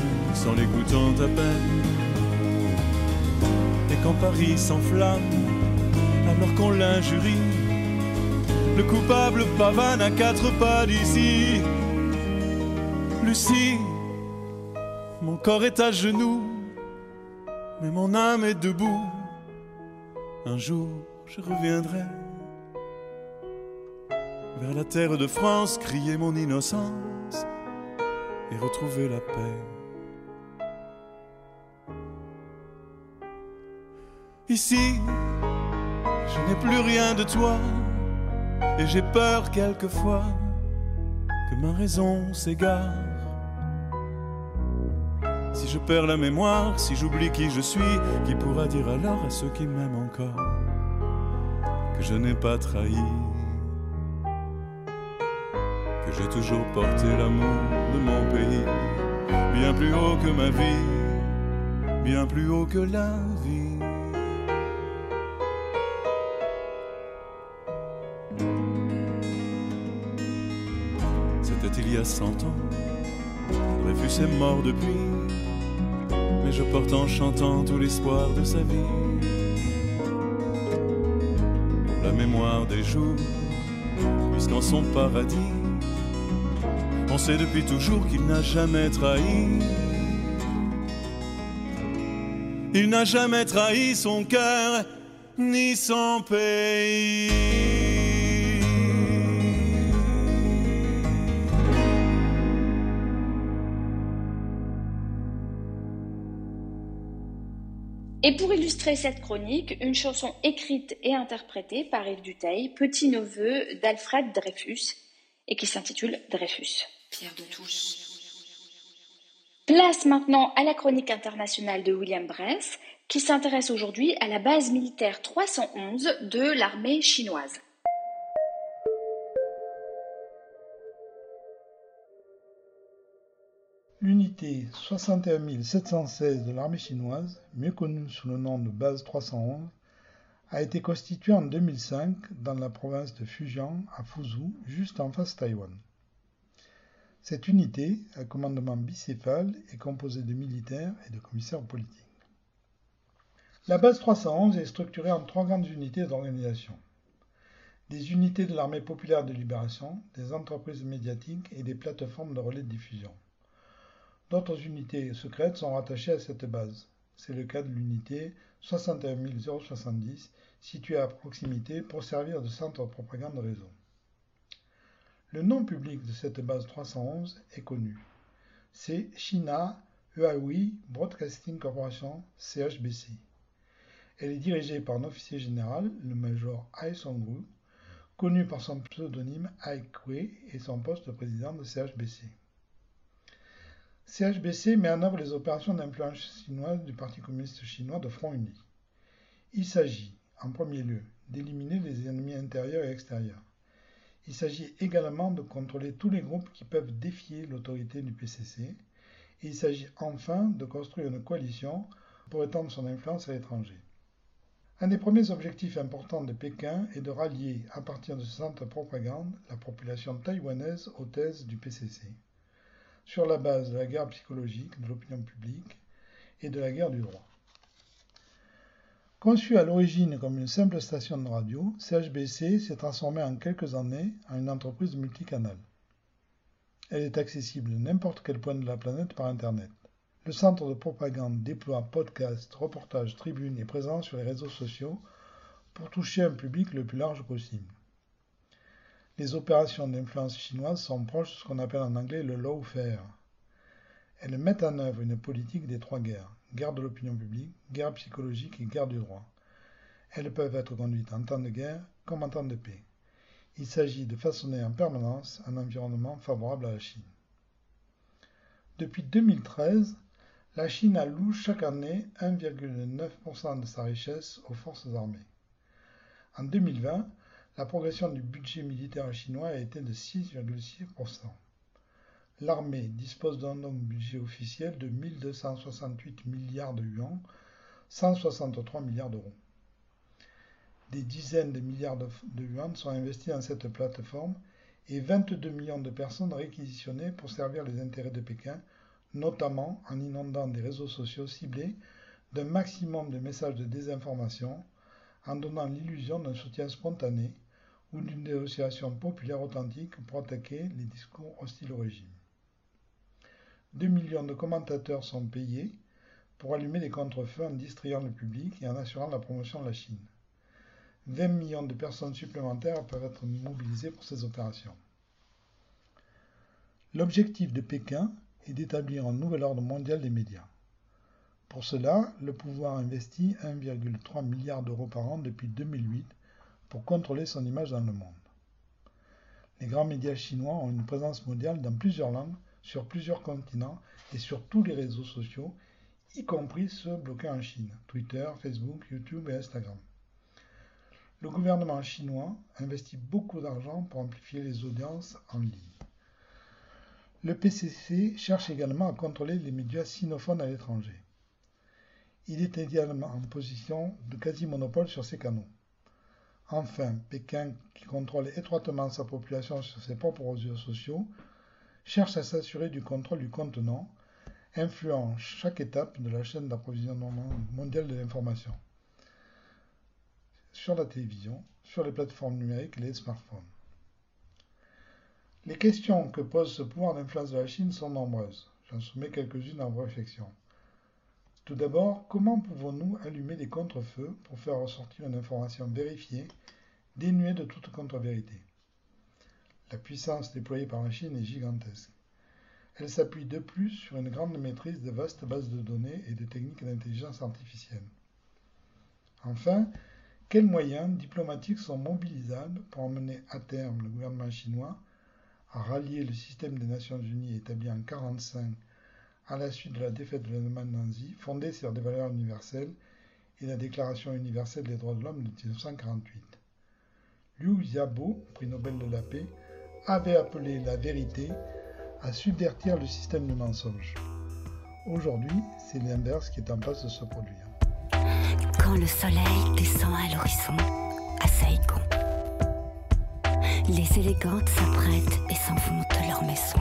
en l'écoutant à peine. Et quand Paris s'enflamme, alors qu'on l'injurie, le coupable pavane à quatre pas d'ici. Lucie, mon corps est à genoux, mais mon âme est debout. Un jour, je reviendrai vers la terre de France, crier mon innocence et retrouver la paix. Ici, je n'ai plus rien de toi et j'ai peur quelquefois que ma raison s'égare. Si je perds la mémoire, si j'oublie qui je suis, qui pourra dire alors à ceux qui m'aiment encore que je n'ai pas trahi j'ai toujours porté l'amour de mon pays, bien plus haut que ma vie, bien plus haut que la vie. C'était il y a cent ans, Dreyfus est mort depuis, mais je porte en chantant tout l'espoir de sa vie. La mémoire des jours, puisqu'en son paradis, on sait depuis toujours qu'il n'a jamais trahi. Il n'a jamais trahi son cœur ni son pays. Et pour illustrer cette chronique, une chanson écrite et interprétée par Yves Duteil, petit-neveu d'Alfred Dreyfus, et qui s'intitule Dreyfus. Pierre de Touche. Place maintenant à la chronique internationale de William Bress, qui s'intéresse aujourd'hui à la base militaire 311 de l'armée chinoise. L'unité 61 716 de l'armée chinoise, mieux connue sous le nom de base 311, a été constituée en 2005 dans la province de Fujian, à Fuzhou, juste en face Taïwan. Cette unité, à commandement bicéphale, est composée de militaires et de commissaires politiques. La base 311 est structurée en trois grandes unités d'organisation. Des unités de l'armée populaire de libération, des entreprises médiatiques et des plateformes de relais de diffusion. D'autres unités secrètes sont rattachées à cette base. C'est le cas de l'unité 61 070 située à proximité pour servir de centre de propagande réseau. Le nom public de cette base 311 est connu. C'est China Huawei Broadcasting Corporation CHBC. Elle est dirigée par un officier général, le major Ai Songru, connu par son pseudonyme Ai Kuei et son poste de président de CHBC. CHBC met en œuvre les opérations d'influence chinoise du Parti communiste chinois de Front Uni. Il s'agit, en premier lieu, d'éliminer les ennemis intérieurs et extérieurs. Il s'agit également de contrôler tous les groupes qui peuvent défier l'autorité du PCC. Il s'agit enfin de construire une coalition pour étendre son influence à l'étranger. Un des premiers objectifs importants de Pékin est de rallier, à partir de ce centre de propagande, la population taïwanaise aux thèses du PCC sur la base de la guerre psychologique de l'opinion publique et de la guerre du droit. Conçue à l'origine comme une simple station de radio, CHBC s'est transformée en quelques années en une entreprise multicanale. Elle est accessible de n'importe quel point de la planète par Internet. le centre de propagande déploie podcasts, reportages, tribunes et présence sur les réseaux sociaux pour toucher un public le plus large possible. Les opérations d'influence chinoise sont proches de ce qu'on appelle en anglais le lawfare. Elles mettent en œuvre une politique des trois guerres, guerre de l'opinion publique, guerre psychologique et guerre du droit. Elles peuvent être conduites en temps de guerre comme en temps de paix. Il s'agit de façonner en permanence un environnement favorable à la Chine. Depuis 2013, la Chine alloue chaque année 1,9% de sa richesse aux forces armées. En 2020, la progression du budget militaire chinois a été de 6,6%. L'armée dispose d'un budget officiel de 1268 milliards de yuan, 163 milliards d'euros. Des dizaines de milliards de, yuan sont investis dans cette plateforme et 22 millions de personnes réquisitionnées pour servir les intérêts de Pékin notamment en inondant des réseaux sociaux ciblés d'un maximum de messages de désinformation, en donnant l'illusion d'un soutien spontané ou d'une négociation populaire authentique pour attaquer les discours hostiles au régime. 2 millions de commentateurs sont payés pour allumer les contre-feux en distrayant le public et en assurant la promotion de la Chine. 20 millions de personnes supplémentaires peuvent être mobilisées pour ces opérations. L'objectif de Pékin et d'établir un nouvel ordre mondial des médias. Pour cela, le pouvoir investit 1,3 milliard d'euros par an depuis 2008 pour contrôler son image dans le monde. Les grands médias chinois ont une présence mondiale dans plusieurs langues, sur plusieurs continents et sur tous les réseaux sociaux, y compris ceux bloqués en Chine, Twitter, Facebook, YouTube et Instagram. Le gouvernement chinois investit beaucoup d'argent pour amplifier les audiences en ligne. Le PCC cherche également à contrôler les médias sinophones à l'étranger. Il est également en position de quasi-monopole sur ces canaux. Enfin, Pékin, qui contrôle étroitement sa population sur ses propres réseaux sociaux, cherche à s'assurer du contrôle du contenant, influant chaque étape de la chaîne d'approvisionnement mondiale de l'information, sur la télévision, sur les plateformes numériques et les smartphones. Les questions que pose ce pouvoir d'influence de la Chine sont nombreuses. J'en soumets quelques-unes en réflexion. Tout d'abord, comment pouvons-nous allumer des contre-feux pour faire ressortir une information vérifiée, dénuée de toute contre-vérité? La puissance déployée par la Chine est gigantesque. Elle s'appuie de plus sur une grande maîtrise de vastes bases de données et de techniques d'intelligence artificielle. Enfin, quels moyens diplomatiques sont mobilisables pour emmener à terme le gouvernement chinois a rallié le système des Nations Unies établi en 1945 à la suite de la défaite de l'Allemagne nazie, fondé sur des valeurs universelles et la Déclaration universelle des droits de l'homme de 1948. Liu Xiaobo, prix Nobel de la paix, avait appelé la vérité à subvertir le système du mensonge. Aujourd'hui, c'est l'inverse qui est en passe de se produire. Quand le soleil descend à l'horizon, à Saigon, les élégantes s'apprêtent et s'en vont de leur maison.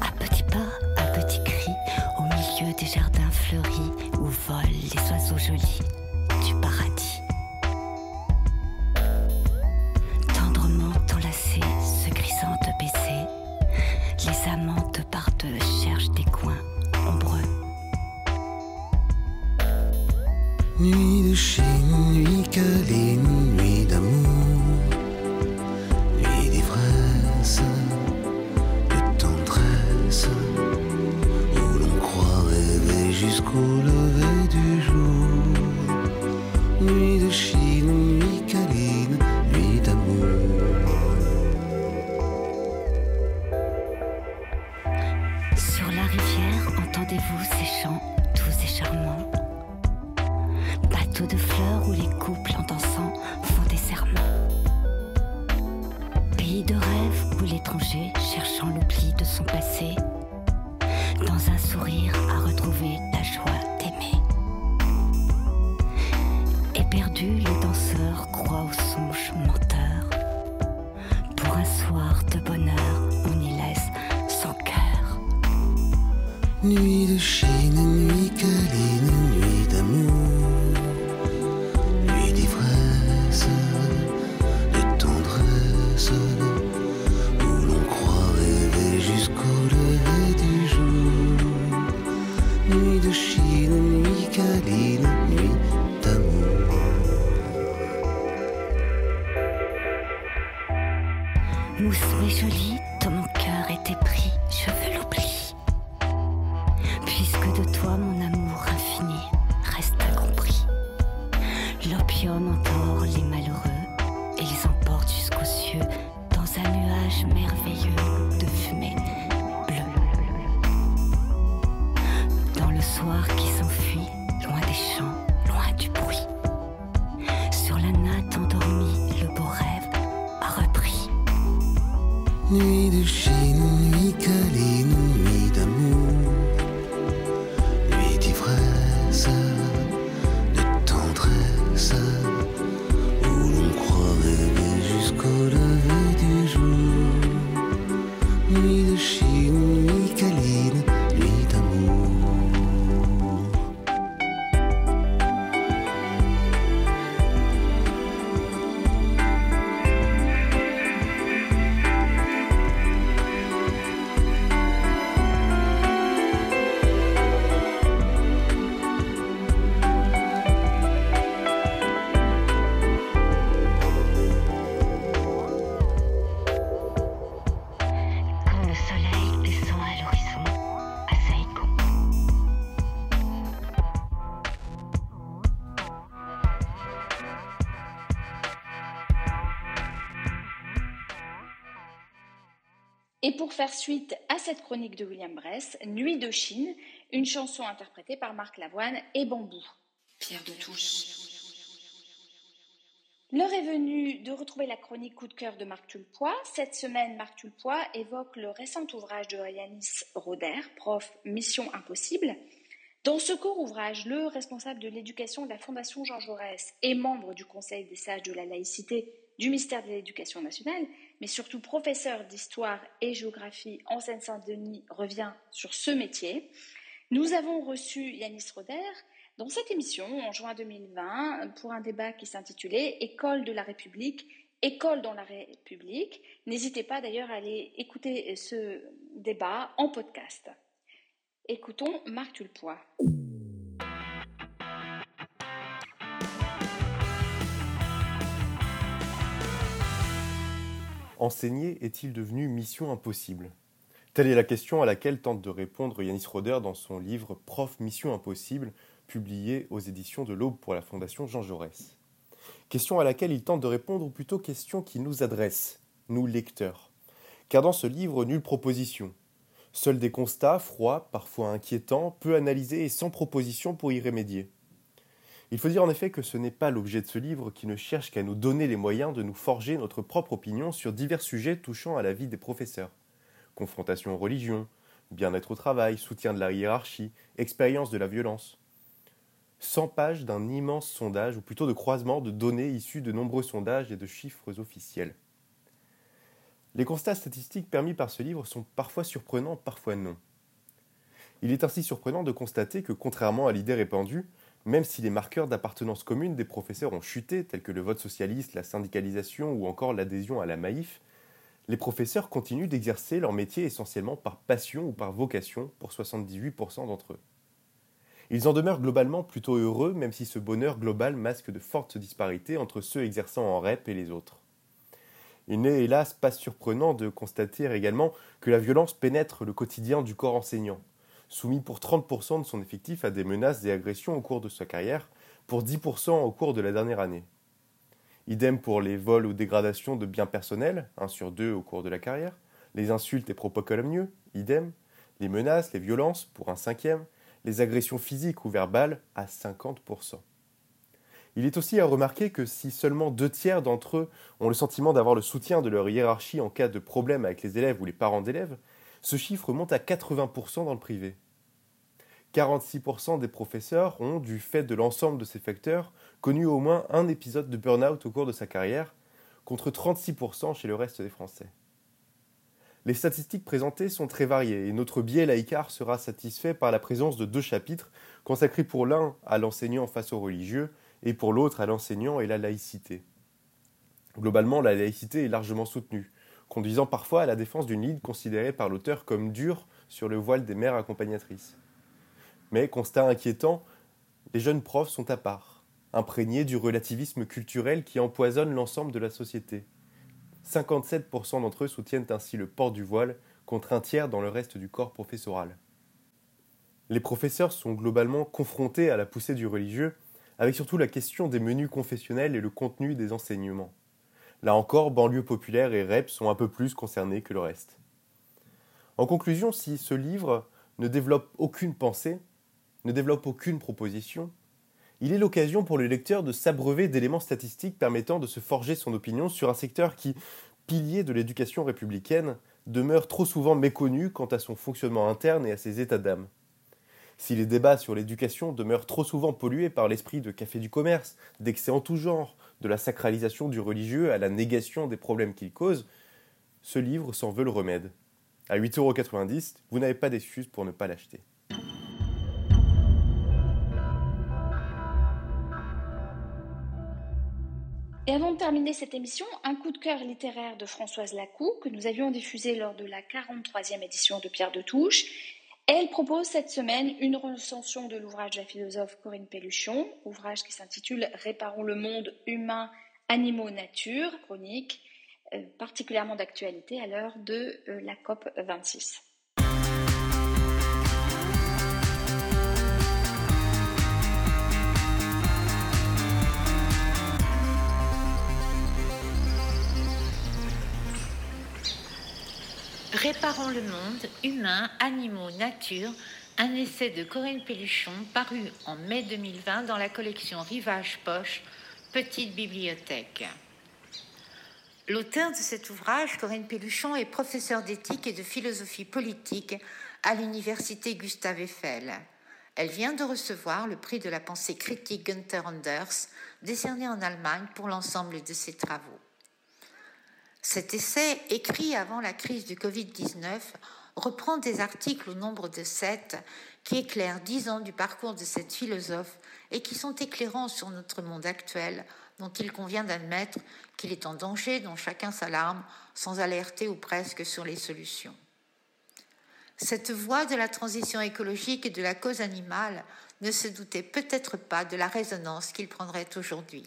À petits pas, à petits cris, au milieu des jardins fleuris où volent les oiseaux jolis 女的谁能离开离 Et pour faire suite à cette chronique de William Bress, Nuit de Chine, une chanson interprétée par Marc Lavoine et Bambou. Pierre de Touche. L'heure est venue de retrouver la chronique coup de cœur de Marc Tulpois. Cette semaine, Marc Tulpois évoque le récent ouvrage de Yanis Roder, prof Mission Impossible. Dans ce court ouvrage, le responsable de l'éducation de la Fondation Jean Jaurès et membre du Conseil des sages de la laïcité du ministère de l'Éducation nationale, mais surtout professeur d'histoire et géographie en Seine-Saint-Denis, revient sur ce métier. Nous avons reçu Yanis Roder dans cette émission en juin 2020 pour un débat qui s'intitulait École de la République, École dans la République. N'hésitez pas d'ailleurs à aller écouter ce débat en podcast. Écoutons Marc Tulpois. Enseigner est-il devenu mission impossible? Telle est la question à laquelle tente de répondre Yanis Roder dans son livre Prof Mission Impossible, publié aux éditions de l'Aube pour la Fondation Jean Jaurès. Question à laquelle il tente de répondre, ou plutôt question qui nous adresse, nous lecteurs. Car dans ce livre, nulle proposition. Seuls des constats, froids, parfois inquiétants, peu analysés et sans proposition pour y remédier. Il faut dire en effet que ce n'est pas l'objet de ce livre qui ne cherche qu'à nous donner les moyens de nous forger notre propre opinion sur divers sujets touchant à la vie des professeurs. Confrontation aux religions, bien-être au travail, soutien de la hiérarchie, expérience de la violence. 100 pages d'un immense sondage, ou plutôt de croisement de données issues de nombreux sondages et de chiffres officiels. Les constats statistiques permis par ce livre sont parfois surprenants, parfois non. Il est ainsi surprenant de constater que, contrairement à l'idée répandue, même si les marqueurs d'appartenance commune des professeurs ont chuté, tels que le vote socialiste, la syndicalisation ou encore l'adhésion à la Maïf, les professeurs continuent d'exercer leur métier essentiellement par passion ou par vocation pour 78% d'entre eux. Ils en demeurent globalement plutôt heureux, même si ce bonheur global masque de fortes disparités entre ceux exerçant en REP et les autres. Il n'est hélas pas surprenant de constater également que la violence pénètre le quotidien du corps enseignant, soumis pour 30% de son effectif à des menaces et agressions au cours de sa carrière, pour 10% au cours de la dernière année. Idem pour les vols ou dégradations de biens personnels, 1 sur 2 au cours de la carrière, les insultes et propos calomnieux, idem, les menaces, les violences, pour un cinquième, les agressions physiques ou verbales, à 50%. Il est aussi à remarquer que si seulement deux tiers d'entre eux ont le sentiment d'avoir le soutien de leur hiérarchie en cas de problème avec les élèves ou les parents d'élèves, ce chiffre monte à 80% dans le privé. 46% des professeurs ont, du fait de l'ensemble de ces facteurs, connu au moins un épisode de burn-out au cours de sa carrière, contre 36% chez le reste des Français. Les statistiques présentées sont très variées et notre biais laïcard sera satisfait par la présence de deux chapitres consacrés pour l'un à l'enseignant face aux religieux et pour l'autre à l'enseignant et la laïcité. Globalement, la laïcité est largement soutenue, conduisant parfois à la défense d'une ligne considérée par l'auteur comme dure sur le voile des mères accompagnatrices. Mais, constat inquiétant, les jeunes profs sont à part, imprégnés du relativisme culturel qui empoisonne l'ensemble de la société. 57% d'entre eux soutiennent ainsi le port du voile, contre un tiers dans le reste du corps professoral. Les professeurs sont globalement confrontés à la poussée du religieux, avec surtout la question des menus confessionnels et le contenu des enseignements. Là encore, banlieues populaires et REP sont un peu plus concernés que le reste. En conclusion, si ce livre ne développe aucune pensée, ne développe aucune proposition, il est l'occasion pour le lecteur de s'abreuver d'éléments statistiques permettant de se forger son opinion sur un secteur qui, pilier de l'éducation républicaine, demeure trop souvent méconnu quant à son fonctionnement interne et à ses états d'âme. Si les débats sur l'éducation demeurent trop souvent pollués par l'esprit de café du commerce, d'excès en tout genre, de la sacralisation du religieux à la négation des problèmes qu'il cause, ce livre s'en veut le remède. À 8,90€, vous n'avez pas d'excuse pour ne pas l'acheter. Et avant de terminer cette émission, un coup de cœur littéraire de Françoise Lacou que nous avions diffusé lors de la 43e édition de Pierre de Touche. Elle propose cette semaine une recension de l'ouvrage de la philosophe Corinne Pelluchon, ouvrage qui s'intitule Réparons le monde humain, animaux, nature, chronique euh, particulièrement d'actualité à l'heure de euh, la COP 26. Réparons le monde, humains, animaux, nature, un essai de Corinne Pelluchon paru en mai 2020 dans la collection Rivage Poche, Petite Bibliothèque. L'auteur de cet ouvrage, Corinne Pelluchon, est professeure d'éthique et de philosophie politique à l'université Gustave Eiffel. Elle vient de recevoir le prix de la pensée critique Günther Anders, décerné en Allemagne pour l'ensemble de ses travaux. Cet essai, écrit avant la crise du Covid-19, reprend des articles au nombre de sept qui éclairent dix ans du parcours de cette philosophe et qui sont éclairants sur notre monde actuel, dont il convient d'admettre qu'il est en danger, dont chacun s'alarme, sans alerter ou presque sur les solutions. Cette voie de la transition écologique et de la cause animale ne se doutait peut-être pas de la résonance qu'il prendrait aujourd'hui.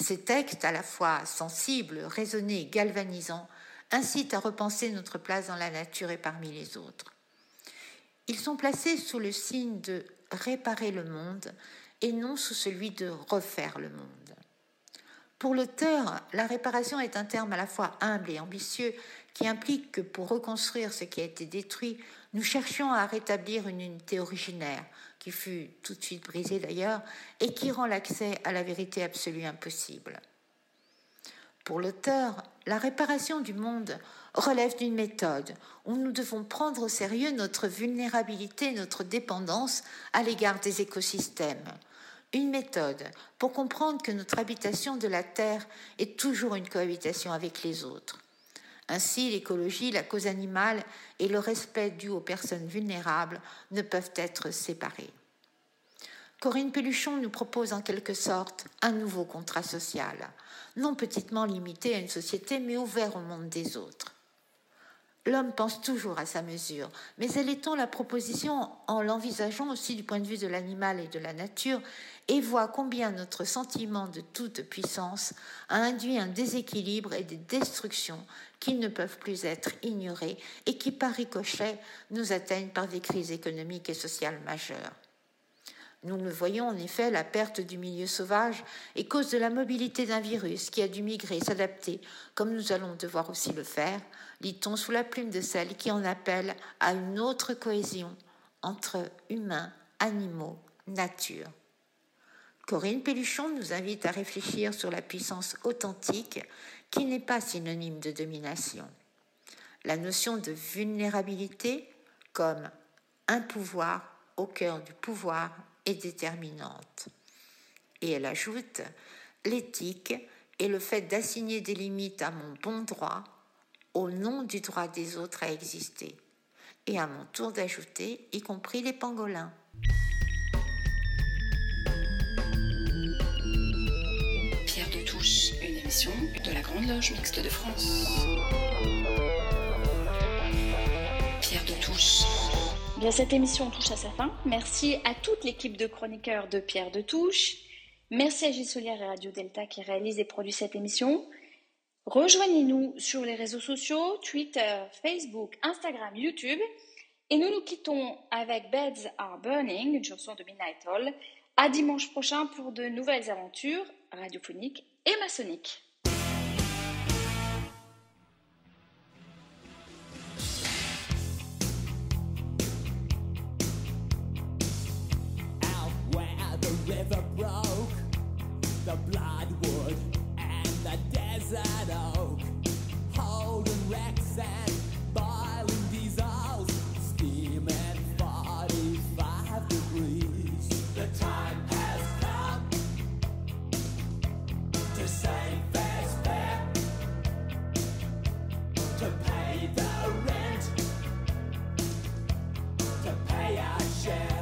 Ces textes, à la fois sensibles, raisonnés galvanisants, incitent à repenser notre place dans la nature et parmi les autres. Ils sont placés sous le signe de réparer le monde et non sous celui de refaire le monde. Pour l'auteur, la réparation est un terme à la fois humble et ambitieux qui implique que pour reconstruire ce qui a été détruit, nous cherchions à rétablir une unité originaire, qui fut tout de suite brisée d'ailleurs, et qui rend l'accès à la vérité absolue impossible. Pour l'auteur, la réparation du monde relève d'une méthode où nous devons prendre au sérieux notre vulnérabilité, notre dépendance à l'égard des écosystèmes. Une méthode pour comprendre que notre habitation de la Terre est toujours une cohabitation avec les autres. Ainsi, l'écologie, la cause animale et le respect dû aux personnes vulnérables ne peuvent être séparés. Corinne Pelluchon nous propose en quelque sorte un nouveau contrat social, non petitement limité à une société, mais ouvert au monde des autres. L'homme pense toujours à sa mesure, mais elle étend la proposition en l'envisageant aussi du point de vue de l'animal et de la nature et voit combien notre sentiment de toute puissance a induit un déséquilibre et des destructions qui ne peuvent plus être ignorées et qui, par ricochet, nous atteignent par des crises économiques et sociales majeures. Nous le voyons en effet, la perte du milieu sauvage est cause de la mobilité d'un virus qui a dû migrer, s'adapter, comme nous allons devoir aussi le faire, lit-on sous la plume de celle qui en appelle à une autre cohésion entre humains, animaux, nature. Corinne Pelluchon nous invite à réfléchir sur la puissance authentique qui n'est pas synonyme de domination. La notion de vulnérabilité comme un pouvoir au cœur du pouvoir déterminante. Et elle ajoute, l'éthique est le fait d'assigner des limites à mon bon droit au nom du droit des autres à exister. Et à mon tour d'ajouter, y compris les pangolins. De la Grande Loge Mixte de France. Pierre de Touche. Bien, cette émission touche à sa fin. Merci à toute l'équipe de chroniqueurs de Pierre de Touche. Merci à Gisolière et Radio Delta qui réalisent et produisent cette émission. Rejoignez-nous sur les réseaux sociaux, Twitter, Facebook, Instagram, YouTube. Et nous nous quittons avec Beds Are Burning, une chanson de Midnight Hall. À dimanche prochain pour de nouvelles aventures radiophoniques et maçonniques. river broke, the bloodwood and the desert oak, holding wrecks and boiling diesels, steaming 45 degrees. The time has come to save fair's fair, to pay the rent, to pay our share.